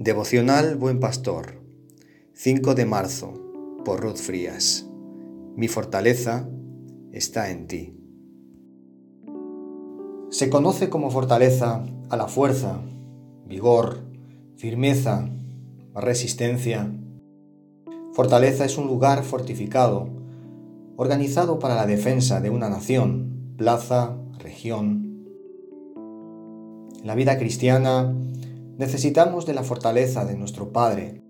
Devocional Buen Pastor, 5 de marzo, por Ruth Frías. Mi fortaleza está en ti. Se conoce como fortaleza a la fuerza, vigor, firmeza, resistencia. Fortaleza es un lugar fortificado, organizado para la defensa de una nación, plaza, región. En la vida cristiana, Necesitamos de la fortaleza de nuestro Padre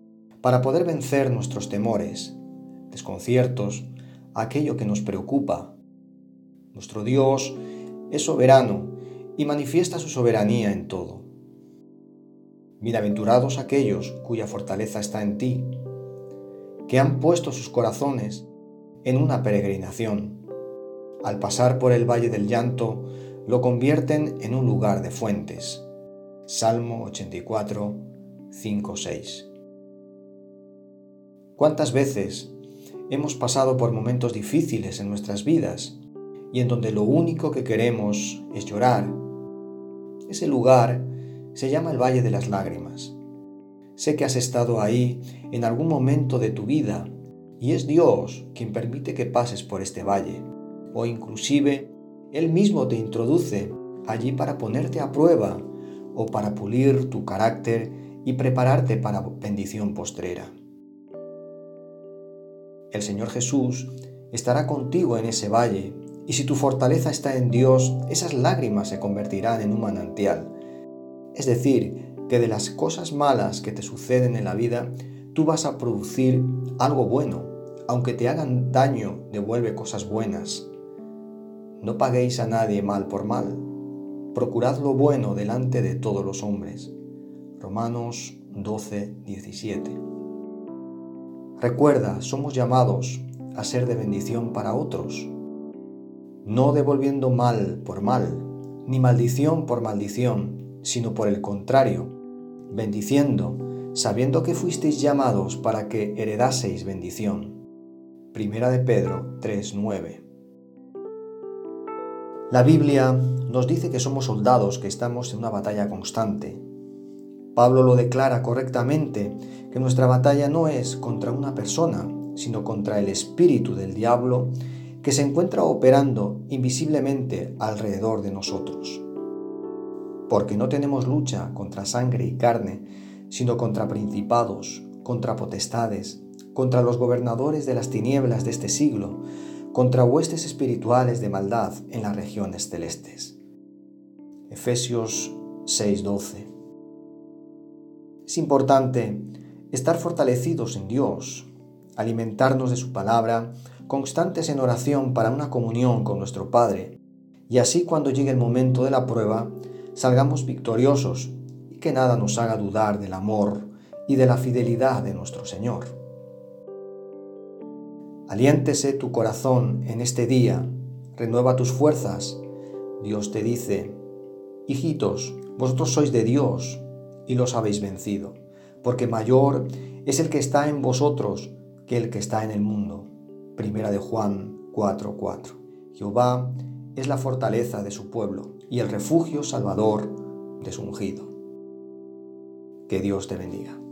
para poder vencer nuestros temores, desconciertos, aquello que nos preocupa. Nuestro Dios es soberano y manifiesta su soberanía en todo. Bienaventurados aquellos cuya fortaleza está en ti, que han puesto sus corazones en una peregrinación. Al pasar por el valle del llanto, lo convierten en un lugar de fuentes. Salmo 84, 5, 6. ¿Cuántas veces hemos pasado por momentos difíciles en nuestras vidas y en donde lo único que queremos es llorar? Ese lugar se llama el Valle de las Lágrimas. Sé que has estado ahí en algún momento de tu vida y es Dios quien permite que pases por este valle o inclusive Él mismo te introduce allí para ponerte a prueba o para pulir tu carácter y prepararte para bendición postrera. El Señor Jesús estará contigo en ese valle y si tu fortaleza está en Dios, esas lágrimas se convertirán en un manantial. Es decir, que de las cosas malas que te suceden en la vida, tú vas a producir algo bueno. Aunque te hagan daño, devuelve cosas buenas. No paguéis a nadie mal por mal, procurad lo bueno delante de todos los hombres. Romanos 12, 17. Recuerda, somos llamados a ser de bendición para otros, no devolviendo mal por mal, ni maldición por maldición, sino por el contrario, bendiciendo, sabiendo que fuisteis llamados para que heredaseis bendición. Primera de Pedro 3:9. La Biblia nos dice que somos soldados, que estamos en una batalla constante. Pablo lo declara correctamente, que nuestra batalla no es contra una persona, sino contra el espíritu del diablo que se encuentra operando invisiblemente alrededor de nosotros. Porque no tenemos lucha contra sangre y carne, sino contra principados, contra potestades, contra los gobernadores de las tinieblas de este siglo, contra huestes espirituales de maldad en las regiones celestes. Efesios 6:12 Es importante estar fortalecidos en Dios, alimentarnos de su palabra, constantes en oración para una comunión con nuestro Padre, y así cuando llegue el momento de la prueba, salgamos victoriosos y que nada nos haga dudar del amor y de la fidelidad de nuestro Señor. Aliéntese tu corazón en este día, renueva tus fuerzas. Dios te dice, hijitos, vosotros sois de Dios y los habéis vencido, porque mayor es el que está en vosotros que el que está en el mundo. Primera de Juan 4:4. Jehová es la fortaleza de su pueblo y el refugio salvador de su ungido. Que Dios te bendiga.